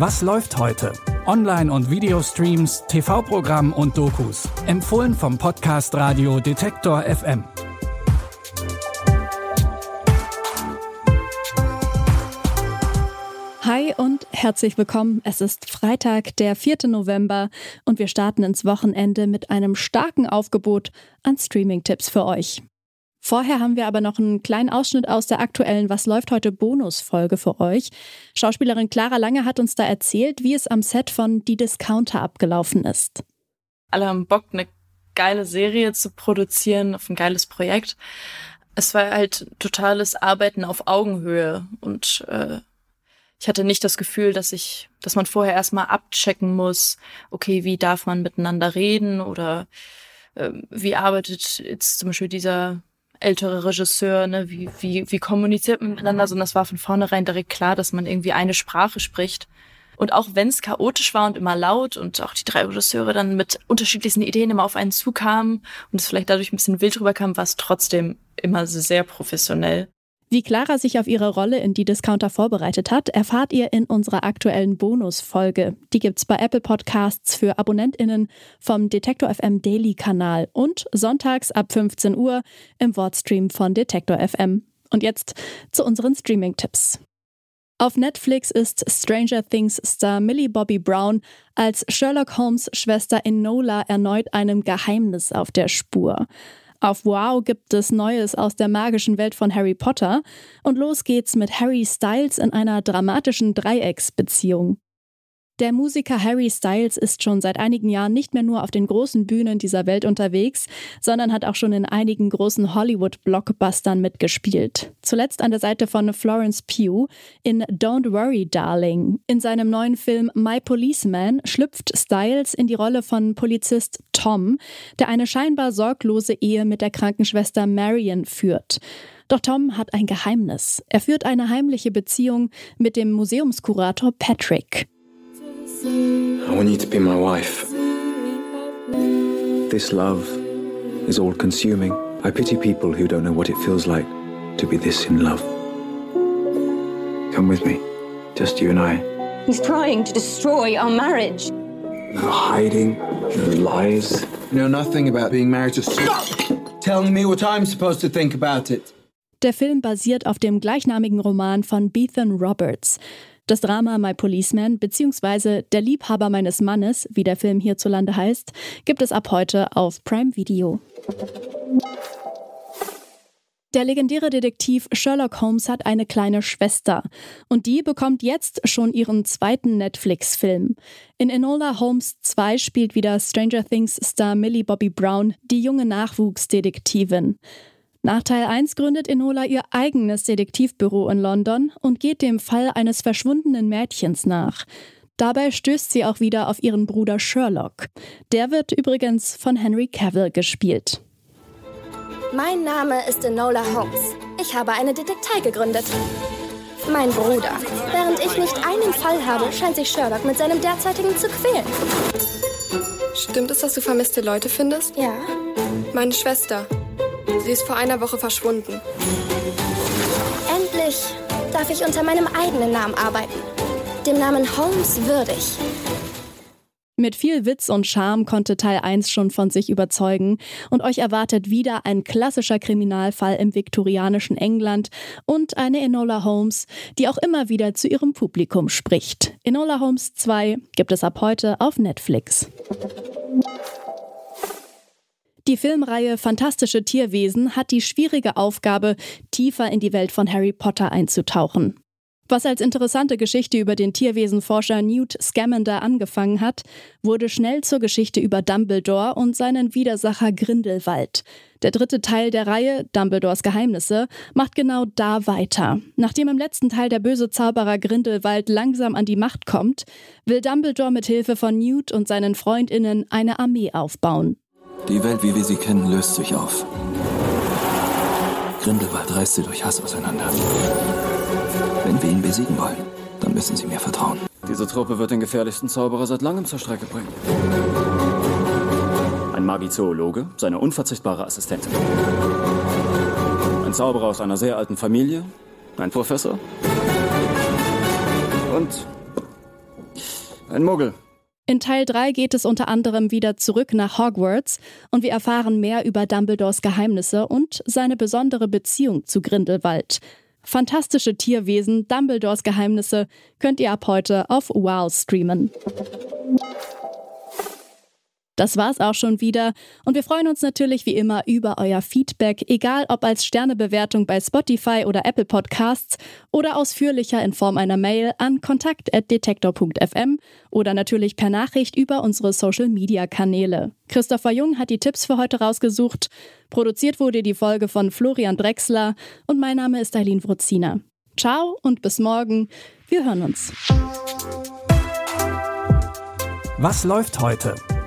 Was läuft heute? Online- und Videostreams, TV-Programm und Dokus. Empfohlen vom Podcast Radio Detektor FM. Hi und herzlich willkommen. Es ist Freitag, der 4. November und wir starten ins Wochenende mit einem starken Aufgebot an Streaming-Tipps für euch. Vorher haben wir aber noch einen kleinen Ausschnitt aus der aktuellen Was läuft heute Bonusfolge für euch. Schauspielerin Clara Lange hat uns da erzählt, wie es am Set von Die Discounter abgelaufen ist. Alle haben Bock, eine geile Serie zu produzieren, auf ein geiles Projekt. Es war halt totales Arbeiten auf Augenhöhe und äh, ich hatte nicht das Gefühl, dass ich, dass man vorher erstmal abchecken muss, okay, wie darf man miteinander reden oder äh, wie arbeitet jetzt zum Beispiel dieser ältere Regisseur, ne, wie, wie, wie kommuniziert man miteinander, sondern es war von vornherein direkt klar, dass man irgendwie eine Sprache spricht. Und auch wenn es chaotisch war und immer laut und auch die drei Regisseure dann mit unterschiedlichsten Ideen immer auf einen zukamen und es vielleicht dadurch ein bisschen wild rüberkam, war es trotzdem immer sehr professionell. Wie Clara sich auf ihre Rolle in die Discounter vorbereitet hat, erfahrt ihr in unserer aktuellen Bonusfolge. Die gibt's bei Apple Podcasts für AbonnentInnen vom Detektor FM Daily Kanal und sonntags ab 15 Uhr im Wortstream von Detektor FM. Und jetzt zu unseren Streaming-Tipps. Auf Netflix ist Stranger Things Star Millie Bobby Brown als Sherlock Holmes Schwester Enola erneut einem Geheimnis auf der Spur. Auf Wow gibt es Neues aus der magischen Welt von Harry Potter und los geht's mit Harry Styles in einer dramatischen Dreiecksbeziehung. Der Musiker Harry Styles ist schon seit einigen Jahren nicht mehr nur auf den großen Bühnen dieser Welt unterwegs, sondern hat auch schon in einigen großen Hollywood-Blockbustern mitgespielt. Zuletzt an der Seite von Florence Pugh in Don't Worry Darling. In seinem neuen Film My Policeman schlüpft Styles in die Rolle von Polizist Tom, der eine scheinbar sorglose Ehe mit der Krankenschwester Marion führt. Doch Tom hat ein Geheimnis. Er führt eine heimliche Beziehung mit dem Museumskurator Patrick. I want you to be my wife. This love is all consuming. I pity people who don't know what it feels like to be this in love. Come with me, just you and I. He's trying to destroy our marriage. No hiding, no lies. You know nothing about being married to. Stop telling me what I'm supposed to think about it. Der Film basiert auf dem gleichnamigen Roman von Bethan Roberts. Das Drama My Policeman bzw. Der Liebhaber meines Mannes, wie der Film hierzulande heißt, gibt es ab heute auf Prime Video. Der legendäre Detektiv Sherlock Holmes hat eine kleine Schwester und die bekommt jetzt schon ihren zweiten Netflix-Film. In Enola Holmes 2 spielt wieder Stranger Things Star Millie Bobby Brown die junge Nachwuchsdetektivin. Nach Teil 1 gründet Enola ihr eigenes Detektivbüro in London und geht dem Fall eines verschwundenen Mädchens nach. Dabei stößt sie auch wieder auf ihren Bruder Sherlock. Der wird übrigens von Henry Cavill gespielt. Mein Name ist Enola Holmes. Ich habe eine Detektei gegründet. Mein Bruder. Während ich nicht einen Fall habe, scheint sich Sherlock mit seinem derzeitigen zu quälen. Stimmt es, dass du vermisste Leute findest? Ja. Meine Schwester. Sie ist vor einer Woche verschwunden. Endlich darf ich unter meinem eigenen Namen arbeiten. Dem Namen Holmes würdig. Mit viel Witz und Charme konnte Teil 1 schon von sich überzeugen und euch erwartet wieder ein klassischer Kriminalfall im viktorianischen England und eine Enola Holmes, die auch immer wieder zu ihrem Publikum spricht. Enola Holmes 2 gibt es ab heute auf Netflix. Die Filmreihe Fantastische Tierwesen hat die schwierige Aufgabe, tiefer in die Welt von Harry Potter einzutauchen. Was als interessante Geschichte über den Tierwesenforscher Newt Scamander angefangen hat, wurde schnell zur Geschichte über Dumbledore und seinen Widersacher Grindelwald. Der dritte Teil der Reihe, Dumbledores Geheimnisse, macht genau da weiter. Nachdem im letzten Teil der böse Zauberer Grindelwald langsam an die Macht kommt, will Dumbledore mit Hilfe von Newt und seinen Freundinnen eine Armee aufbauen. Die Welt, wie wir sie kennen, löst sich auf. Grindelwald reißt sie durch Hass auseinander. Wenn wir ihn besiegen wollen, dann müssen sie mir vertrauen. Diese Truppe wird den gefährlichsten Zauberer seit langem zur Strecke bringen. Ein Magizoologe, seine unverzichtbare Assistentin. Ein Zauberer aus einer sehr alten Familie, ein Professor und Ein Muggel. In Teil 3 geht es unter anderem wieder zurück nach Hogwarts und wir erfahren mehr über Dumbledores Geheimnisse und seine besondere Beziehung zu Grindelwald. Fantastische Tierwesen, Dumbledores Geheimnisse könnt ihr ab heute auf Wow streamen. Das war's auch schon wieder und wir freuen uns natürlich wie immer über euer Feedback, egal ob als Sternebewertung bei Spotify oder Apple Podcasts oder ausführlicher in Form einer Mail an kontakt@detektor.fm oder natürlich per Nachricht über unsere Social Media Kanäle. Christopher Jung hat die Tipps für heute rausgesucht. Produziert wurde die Folge von Florian Drexler und mein Name ist Eileen Wruzina. Ciao und bis morgen. Wir hören uns. Was läuft heute?